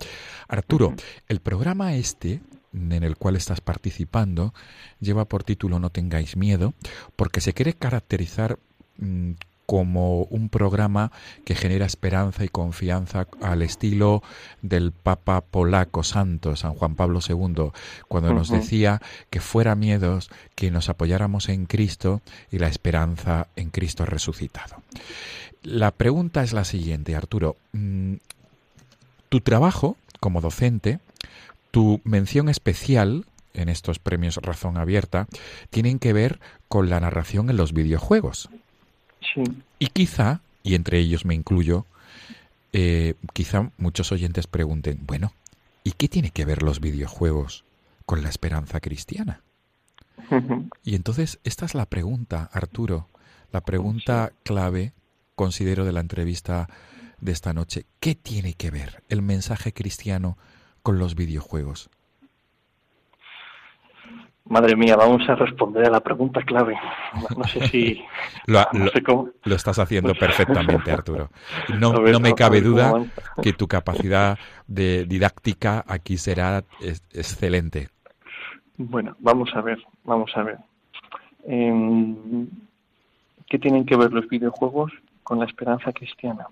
Arturo, el programa este en el cual estás participando lleva por título No tengáis miedo, porque se quiere caracterizar mm, como un programa que genera esperanza y confianza al estilo del Papa polaco santo, San Juan Pablo II, cuando nos decía que fuera miedos, que nos apoyáramos en Cristo y la esperanza en Cristo resucitado. La pregunta es la siguiente, Arturo. Mm, Tu trabajo como docente, tu mención especial en estos premios Razón Abierta, tienen que ver con la narración en los videojuegos. Sí, Y quizá, y entre ellos me incluyo, eh, quizá muchos oyentes pregunten, bueno, ¿y qué tiene que ver los videojuegos con la esperanza cristiana? Y entonces, esta es la pregunta, Arturo, la pregunta clave, considero, de la entrevista de esta noche. ¿Qué tiene que ver el mensaje cristiano con los videojuegos? Madre mía, vamos a responder a la pregunta clave. No sé si... Lo, no lo- sé cómo- lo estás haciendo perfectamente, Arturo. No, A ver, no me cabe duda que tu capacidad de didáctica aquí será es- excelente. Bueno, vamos a ver, vamos a ver. Em, ¿Qué tienen que ver los videojuegos con la esperanza cristiana?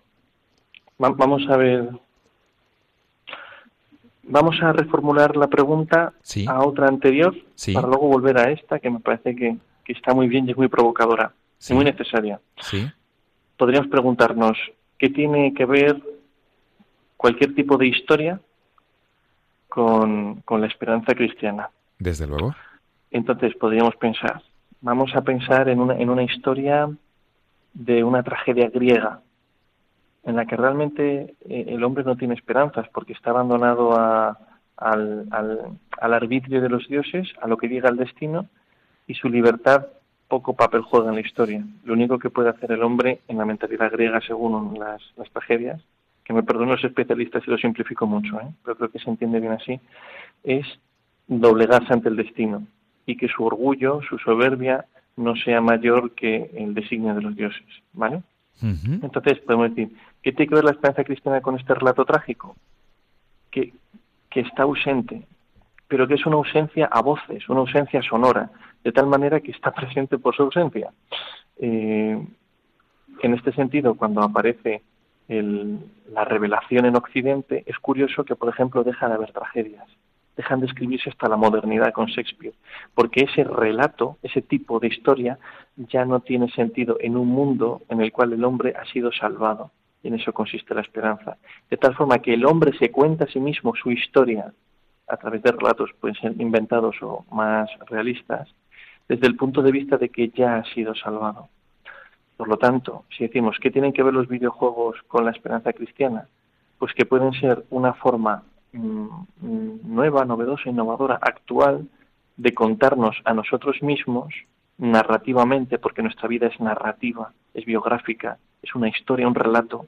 Va- vamos a ver. Vamos a reformular la pregunta Sí. a otra anterior Sí. para luego volver a esta que me parece que, que está muy bien y es muy provocadora Sí. y muy necesaria. Sí, Podríamos preguntarnos qué tiene que ver cualquier tipo de historia con, con la esperanza cristiana. desde luego. Entonces podríamos pensar, vamos a pensar en una, en una historia de una tragedia griega, en la que realmente eh, el hombre no tiene esperanzas porque está abandonado a- al, al- al arbitrio de los dioses, a lo que diga el destino, y su libertad poco papel juega en la historia. Lo único que puede hacer el hombre en la mentalidad griega, según las, las tragedias, que me perdonen los especialistas si lo simplifico mucho, ¿eh? pero creo que se entiende bien así, es doblegarse ante el destino y que su orgullo, su soberbia, no sea mayor que el designio de los dioses, ¿vale? Entonces podemos decir, ¿qué tiene que ver la esperanza cristiana con este relato trágico? Que, está ausente, pero que es una ausencia a voces, una ausencia sonora, de tal manera que está presente por su ausencia. Eh, en este sentido, cuando aparece la revelación en Occidente, es curioso que, por ejemplo, deja de haber tragedias, dejan de escribirse hasta la modernidad con Shakespeare, porque ese relato, ese tipo de historia, ya no tiene sentido en un mundo en el cual el hombre ha sido salvado. Y en eso consiste la esperanza. De tal forma que el hombre se cuenta a sí mismo su historia a través de relatos, pueden ser inventados o más realistas, desde el punto de vista de que ya ha sido salvado. Por lo tanto, si decimos qué tienen que ver los videojuegos con la esperanza cristiana, pues que pueden ser una forma mm, nueva, novedosa, innovadora, actual de contarnos a nosotros mismos narrativamente, porque nuestra vida es narrativa, es biográfica, es una historia, un relato,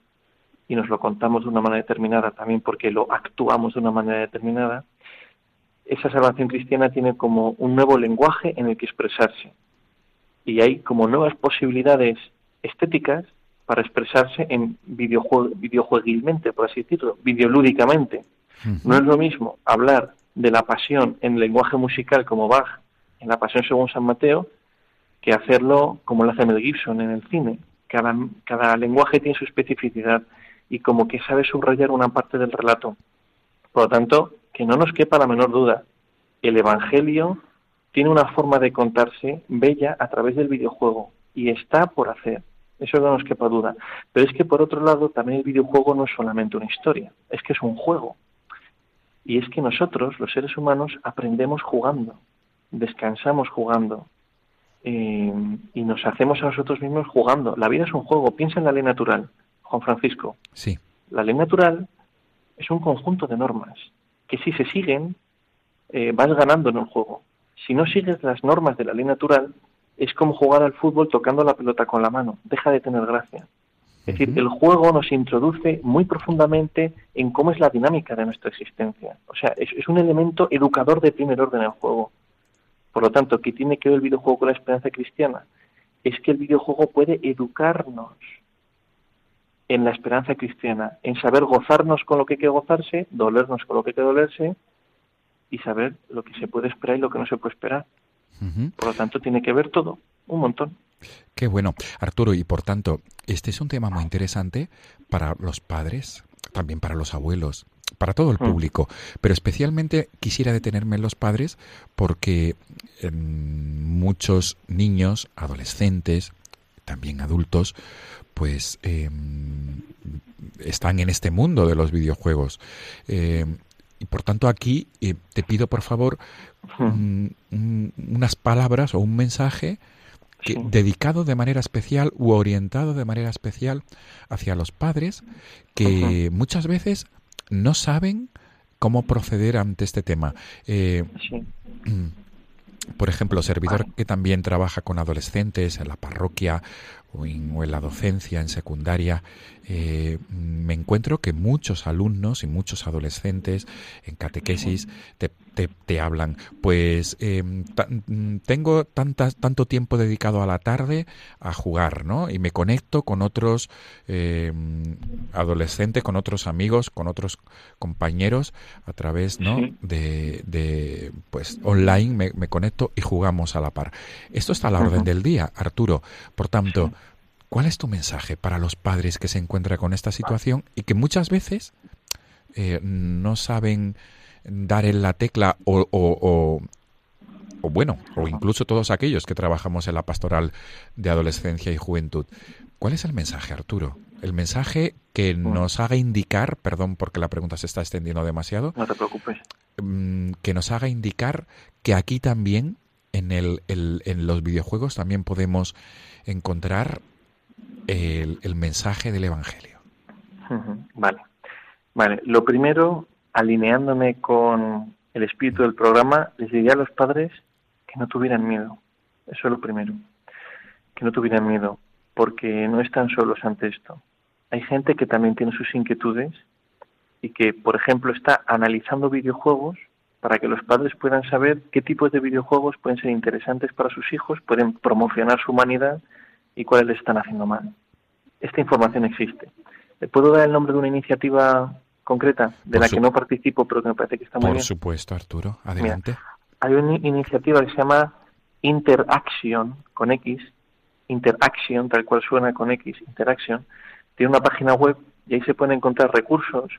y nos lo contamos de una manera determinada también porque lo actuamos de una manera determinada, esa salvación cristiana tiene como un nuevo lenguaje en el que expresarse. Y hay como nuevas posibilidades estéticas para expresarse en videojue videojueguilmente, por así decirlo, videolúdicamente. No es lo mismo hablar de la pasión en lenguaje musical como Bach en la Pasión según San Mateo que hacerlo como lo hace Mel Gibson en el cine. Cada, cada lenguaje tiene su especificidad y como que sabe subrayar una parte del relato. Por lo tanto, que no nos quepa la menor duda, el Evangelio tiene una forma de contarse bella a través del videojuego y está por hacer. Eso no nos quepa duda. Pero es que por otro lado también el videojuego no es solamente una historia, es que es un juego. Y es que nosotros, los seres humanos, aprendemos jugando, descansamos jugando eh, y nos hacemos a nosotros mismos jugando. La vida es un juego, piensa en la ley natural, Juan Francisco. Sí, La ley natural es un conjunto de normas que si se siguen eh, vas ganando en el juego. Si no sigues las normas de la ley natural, es como jugar al fútbol tocando la pelota con la mano, deja de tener gracia. Es decir, el juego nos introduce muy profundamente en cómo es la dinámica de nuestra existencia. O sea, es, es un elemento educador de primer orden el juego. Por lo tanto, ¿qué tiene que ver el videojuego con la esperanza cristiana? Es que el videojuego puede educarnos en la esperanza cristiana, en saber gozarnos con lo que hay que gozarse, dolernos con lo que hay que dolerse y saber lo que se puede esperar y lo que no se puede esperar. Por lo tanto, tiene que ver todo, un montón. Qué bueno, Arturo, y por tanto, este es un tema muy interesante para los padres, también para los abuelos, para todo el Mm. público, pero especialmente quisiera detenerme en los padres porque em, muchos niños, adolescentes, también adultos, pues em, están en este mundo de los videojuegos. Em, y por tanto aquí eh, te pido por favor un- unas palabras o un mensaje que, Sí. dedicado de manera especial u orientado de manera especial hacia los padres que muchas veces no saben cómo proceder ante este tema. Eh, Sí. por ejemplo, servidor que también trabaja con adolescentes en la parroquia o en, o en la docencia, en secundaria, eh, me encuentro que muchos alumnos y muchos adolescentes en catequesis te, te- te hablan, pues eh, ta- mm, tengo tantas, tanto tiempo dedicado a la tarde a jugar, ¿no? Y me conecto con otros eh, adolescentes, con otros amigos, con otros compañeros a través, ¿no? De, de, pues online me, me conecto y jugamos a la par. Esto está a la orden del día, Arturo. Por tanto, ¿cuál es tu mensaje para los padres que se encuentran con esta situación y que muchas veces eh, no saben dar en la tecla o, o- o- o bueno, o incluso todos aquellos que trabajamos en la pastoral de adolescencia y juventud? ¿Cuál es el mensaje, Arturo? El mensaje que nos haga indicar, perdón porque la pregunta se está extendiendo demasiado, No te preocupes. mm, que nos haga indicar que aquí también, en, el, el- en los videojuegos, también podemos encontrar el, mensaje del Evangelio. Vale. Vale. Lo primero, alineándome con el espíritu del programa, les diría a los padres que no tuvieran miedo. Eso es lo primero. Que no tuvieran miedo, porque no están solos ante esto. Hay gente que también tiene sus inquietudes y que, por ejemplo, está analizando videojuegos para que los padres puedan saber qué tipos de videojuegos pueden ser interesantes para sus hijos, pueden promocionar su humanidad y cuáles les están haciendo mal. Esta información existe. ¿Le puedo dar el nombre de una iniciativa concreta de Por la su- que no participo pero que me parece que está muy Por bien? supuesto, Arturo. Adelante. Hay una iniciativa que se llama Interaction con X, Interaction, tal cual suena con X, Interaction. Tiene una página web y ahí se pueden encontrar recursos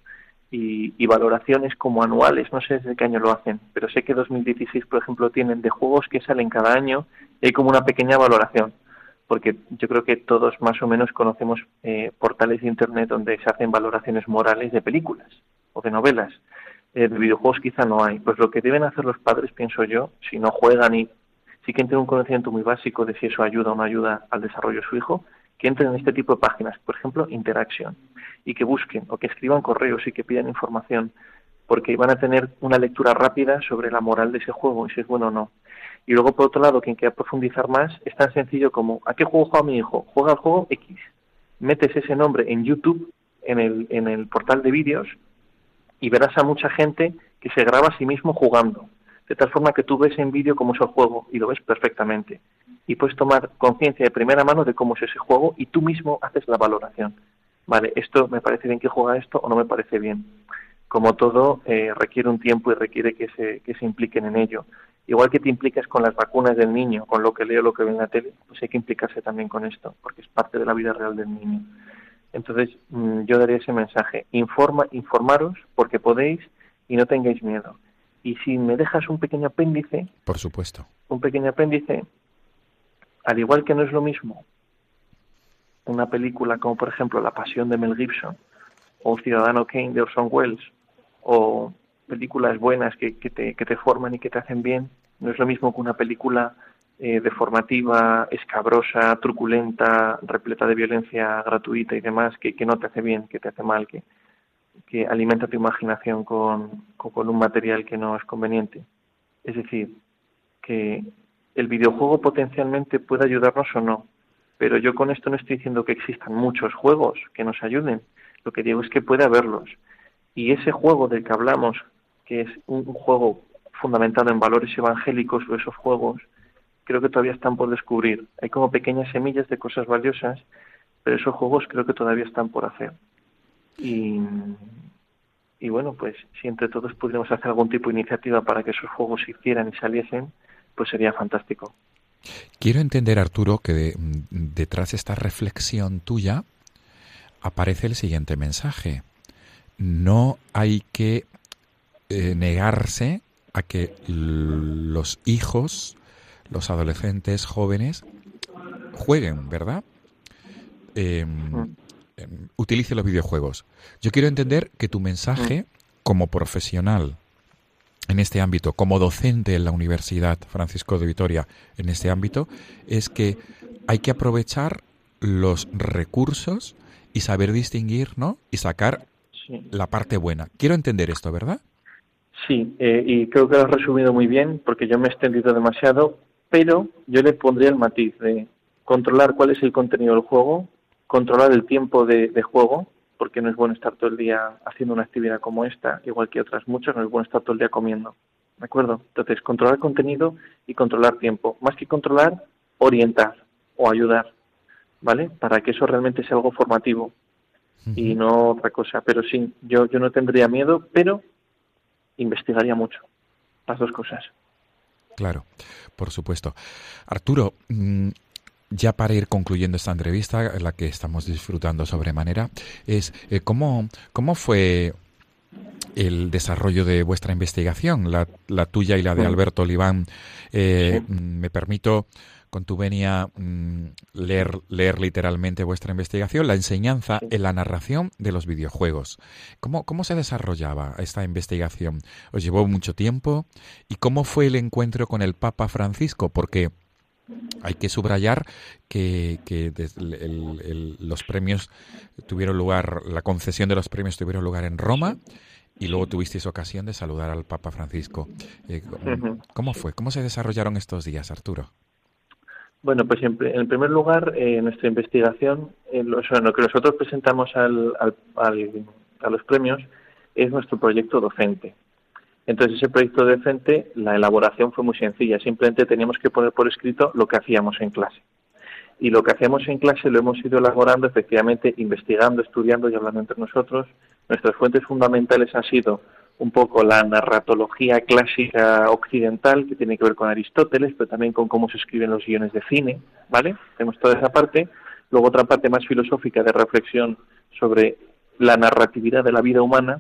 y, y valoraciones como anuales. No sé desde qué año lo hacen, pero sé que 2016, por ejemplo, tienen de juegos que salen cada año y hay como una pequeña valoración. Porque yo creo que todos más o menos conocemos eh, portales de Internet donde se hacen valoraciones morales de películas o de novelas. Eh, de videojuegos quizá no hay. Pues lo que deben hacer los padres, pienso yo, si no juegan y sí que tienen un conocimiento muy básico de si eso ayuda o no ayuda al desarrollo de su hijo, que entren en este tipo de páginas, por ejemplo, Interaction, y que busquen o que escriban correos y que pidan información, porque van a tener una lectura rápida sobre la moral de ese juego y si es bueno o no. Y luego, por otro lado, quien quiera profundizar más, es tan sencillo como, ¿a qué juego juega mi hijo? Juega al juego X. Metes ese nombre en YouTube, en el, en el portal de vídeos, y verás a mucha gente que se graba a sí mismo jugando. De tal forma que tú ves en vídeo cómo es el juego y lo ves perfectamente. Y puedes tomar conciencia de primera mano de cómo es ese juego y tú mismo haces la valoración. Vale, esto me parece bien que juega esto o no me parece bien. Como todo, eh, requiere un tiempo y requiere que se, que se impliquen en ello. Igual que te implicas con las vacunas del niño, con lo que leo, lo que ve en la tele, pues hay que implicarse también con esto, porque es parte de la vida real del niño. Entonces, mm, yo daría ese mensaje. Informa, informaros porque podéis y no tengáis miedo. Y si me dejas un pequeño apéndice, Por supuesto. un pequeño apéndice, al igual que no es lo mismo una película como por ejemplo La Pasión de Mel Gibson o Ciudadano Kane de Orson Welles o películas buenas que, te, que te forman y que te hacen bien, no es lo mismo que una película eh, deformativa, escabrosa, truculenta, repleta de violencia gratuita y demás, que, que no te hace bien, que te hace mal, que, que alimenta tu imaginación con, con, con un material que no es conveniente. Es decir, que el videojuego potencialmente puede ayudarnos o no, pero yo con esto no estoy diciendo que existan muchos juegos que nos ayuden, lo que digo es que puede haberlos. Y ese juego del que hablamos, que es un, juego fundamentado en valores evangélicos o esos juegos, creo que todavía están por descubrir. Hay como pequeñas semillas de cosas valiosas, pero esos juegos creo que todavía están por hacer. Y, bueno, pues si entre todos pudiéramos hacer algún tipo de iniciativa para que esos juegos se hicieran y saliesen, pues sería fantástico. Quiero entender, Arturo, que de- detrás de esta reflexión tuya aparece el siguiente mensaje. No hay que eh, negarse a que los hijos, los adolescentes jóvenes, jueguen, ¿verdad? Em, em, utilice los videojuegos. Yo quiero entender que tu mensaje como profesional en este ámbito, como docente en la Universidad Francisco de Vitoria en este ámbito, es que hay que aprovechar los recursos y saber distinguir, ¿no? Y sacar Sí. la parte buena. Quiero entender esto, ¿verdad? Sí, eh, y creo que lo has resumido muy bien porque yo me he extendido demasiado, pero yo le pondría el matiz de controlar cuál es el contenido del juego, controlar el tiempo de, de juego, porque no es bueno estar todo el día haciendo una actividad como esta, igual que otras muchas, no es bueno estar todo el día comiendo. ¿De acuerdo? Entonces, controlar contenido y controlar tiempo. Más que controlar, orientar o ayudar, ¿vale? Para que eso realmente sea algo formativo y no otra cosa. Pero sí, yo, yo no tendría miedo, pero investigaría mucho. Las dos cosas. Claro, por supuesto. Arturo, mm, ya para ir concluyendo esta entrevista, en la que estamos disfrutando sobremanera, es eh, ¿cómo, cómo fue el desarrollo de vuestra investigación, la, la tuya y la de. Alberto Oliván? Eh, Sí. mm, Me permito, con tu venia, mm, leer, leer literalmente vuestra investigación, la enseñanza en la narración de los videojuegos. ¿Cómo, ¿Cómo se desarrollaba esta investigación? ¿Os llevó mucho tiempo? ¿Y cómo fue el encuentro con el Papa Francisco? Porque hay que subrayar que, que el- el- los premios tuvieron lugar, la concesión de los premios tuvieron lugar en Roma y luego tuvisteis ocasión de saludar al Papa Francisco. Eh, ¿cómo- Ujú. ¿Cómo fue? ¿Cómo se desarrollaron estos días, Arturo? Bueno, pues en, en primer lugar, eh, nuestra investigación, eh, lo, o sea, lo que nosotros presentamos al, al- al- a los premios es nuestro proyecto docente. Entonces, ese proyecto docente, la elaboración fue muy sencilla. Simplemente teníamos que poner por escrito lo que hacíamos en clase. Y lo que hacíamos en clase lo hemos ido elaborando, efectivamente, investigando, estudiando y hablando entre nosotros. Nuestras fuentes fundamentales han sido un poco la narratología clásica occidental, que tiene que ver con Aristóteles, pero también con cómo se escriben los guiones de cine, ¿vale? Tenemos toda esa parte. Luego otra parte más filosófica de reflexión sobre la narratividad de la vida humana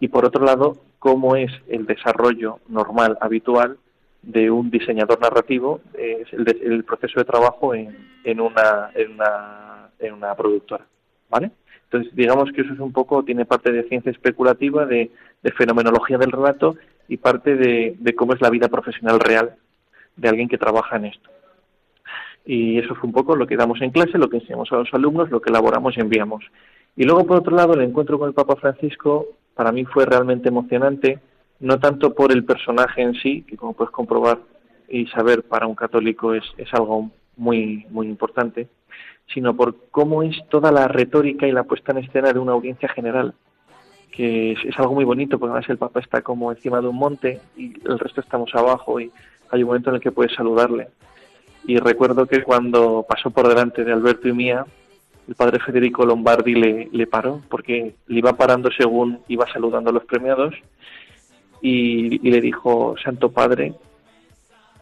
y por otro lado, cómo es el desarrollo normal, habitual de un diseñador narrativo, es el, el proceso de trabajo en, en, una, en, una, en una productora, ¿vale? Digamos que eso es un poco, tiene parte de ciencia especulativa, de, de fenomenología del relato y parte de, de cómo es la vida profesional real de alguien que trabaja en esto. Y eso fue un poco lo que damos en clase, lo que enseñamos a los alumnos, lo que elaboramos y enviamos. Y luego, por otro lado, el encuentro con el Papa Francisco para mí fue realmente emocionante, no tanto por el personaje en sí, que como puedes comprobar y saber para un católico es, es algo muy, muy importante, sino por cómo es toda la retórica y la puesta en escena de una audiencia general, que es, algo muy bonito, porque además el Papa está como encima de un monte y el resto estamos abajo y hay un momento en el que puedes saludarle. Y recuerdo que cuando pasó por delante de Alberto y mía, el padre Federico Lombardi le, le paró, porque le iba parando según iba saludando a los premiados, y le dijo, Santo Padre,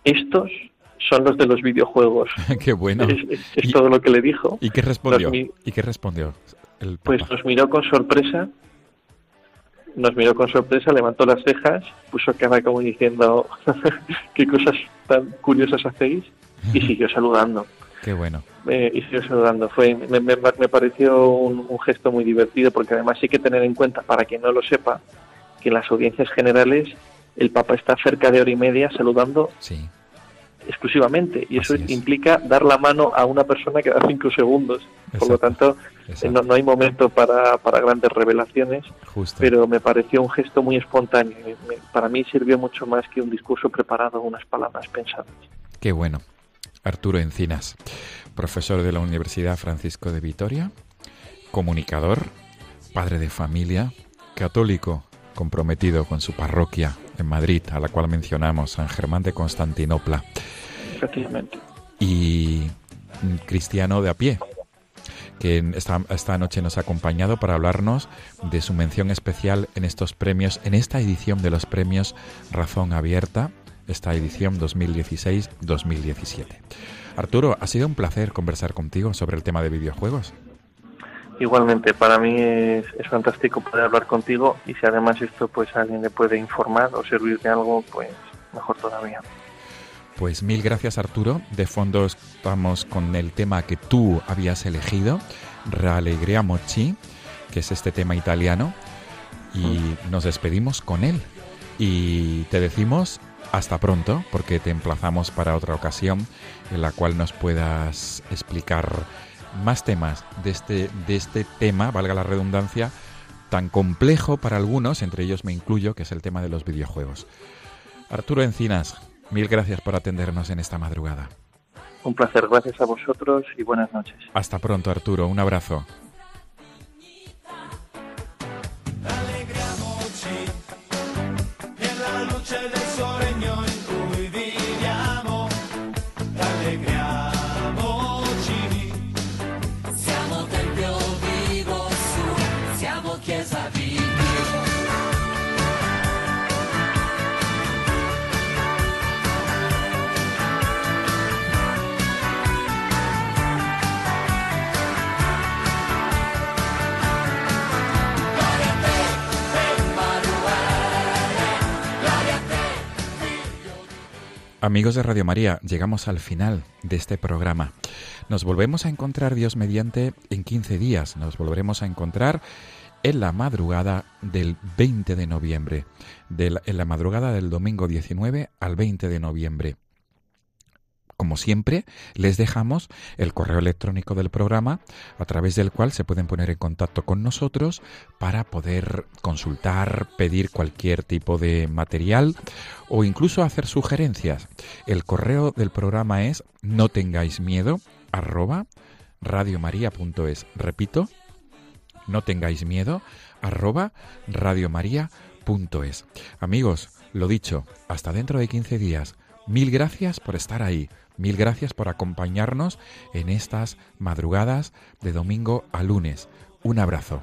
estos son los de los videojuegos. Qué bueno. Es, es- es ¿Y- todo lo que le dijo. ¿Y qué respondió? Mi- ¿Y qué respondió el Pues nos miró con sorpresa, nos miró con sorpresa, levantó las cejas, puso cara como diciendo qué cosas tan curiosas hacéis y siguió saludando. Qué bueno. Eh, y siguió saludando. Fue, me, me- me pareció un, un gesto muy divertido porque además hay que tener en cuenta, para quien no lo sepa, que en las audiencias generales el Papa está cerca de hora y media saludando Sí, exclusivamente y eso es. implica dar la mano a una persona cada cinco segundos. Por lo tanto, no, no hay momento para, para grandes revelaciones, justo. pero me pareció un gesto muy espontáneo. Me- para mí sirvió mucho más que un discurso preparado o unas palabras pensadas. Qué bueno. Arturo Encinas, profesor de la Universidad Francisco de Vitoria, comunicador, padre de familia, católico, comprometido con su parroquia en Madrid, a la cual mencionamos, San Germán de Constantinopla, Efectivamente. y cristiano de a pie, que esta, esta noche nos ha acompañado para hablarnos de su mención especial en estos premios, en esta edición de los premios Razón Abierta, esta edición 2016-2017. Arturo, ha sido un placer conversar contigo sobre el tema de videojuegos. Igualmente, para mí es, es fantástico poder hablar contigo y si además esto pues a alguien le puede informar o servir de algo, pues mejor todavía. Pues mil gracias Arturo. De fondo estamos con el tema que tú habías elegido, Rallegria Mochi, que es este tema italiano, y nos despedimos con él. Y te decimos hasta pronto, porque te emplazamos para otra ocasión en la cual nos puedas explicar más temas de este, de este tema, valga la redundancia, tan complejo para algunos, entre ellos me incluyo, que es el tema de los videojuegos. Arturo Encinas, mil gracias por atendernos en esta madrugada. Un placer, gracias a vosotros y buenas noches. Hasta pronto, Arturo. Un abrazo. Amigos de Radio María, llegamos al final de este programa. Nos volvemos a encontrar, Dios mediante, en 15 días. Nos volveremos a encontrar en la madrugada del 20 de noviembre. En la madrugada del domingo 19 al 20 de noviembre. Como siempre, les dejamos el correo electrónico del programa a través del cual se pueden poner en contacto con nosotros para poder consultar, pedir cualquier tipo de material o incluso hacer sugerencias. El correo del programa es no tengáis miedo arroba radiomaria.es. Repito, no tengáis miedo arroba radiomaria.es. Amigos, lo dicho, hasta dentro de 15 días. Mil gracias por estar ahí. Mil gracias por acompañarnos en estas madrugadas de domingo a lunes. Un abrazo.